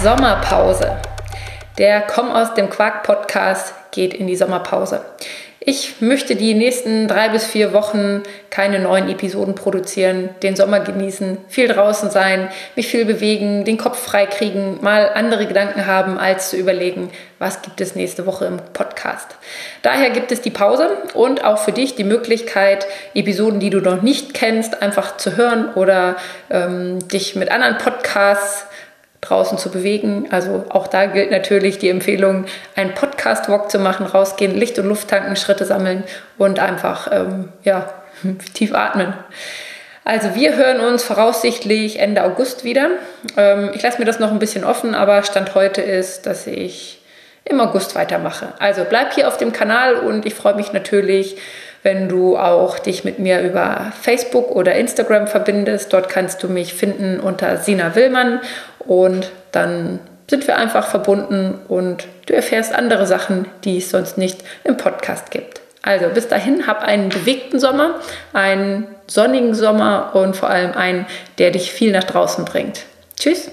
Sommerpause. Der Komm aus dem Quark Podcast geht in die Sommerpause. Ich möchte die nächsten drei bis vier Wochen keine neuen Episoden produzieren, den Sommer genießen, viel draußen sein, mich viel bewegen, den Kopf frei kriegen, mal andere Gedanken haben, als zu überlegen, was gibt es nächste Woche im Podcast. Daher gibt es die Pause und auch für dich die Möglichkeit, Episoden, die du noch nicht kennst, einfach zu hören oder ähm, dich mit anderen Podcasts draußen zu bewegen. Also auch da gilt natürlich die Empfehlung, einen Podcast-Walk zu machen, rausgehen, Licht und Luft tanken, Schritte sammeln und einfach ähm, ja, tief atmen. Also wir hören uns voraussichtlich Ende August wieder. Ähm, ich lasse mir das noch ein bisschen offen, aber Stand heute ist, dass ich im August weitermache. Also bleib hier auf dem Kanal und ich freue mich natürlich, wenn du auch dich mit mir über Facebook oder Instagram verbindest. Dort kannst du mich finden unter Sina Willmann und dann sind wir einfach verbunden und du erfährst andere Sachen, die es sonst nicht im Podcast gibt. Also bis dahin, hab einen bewegten Sommer, einen sonnigen Sommer und vor allem einen, der dich viel nach draußen bringt. Tschüss!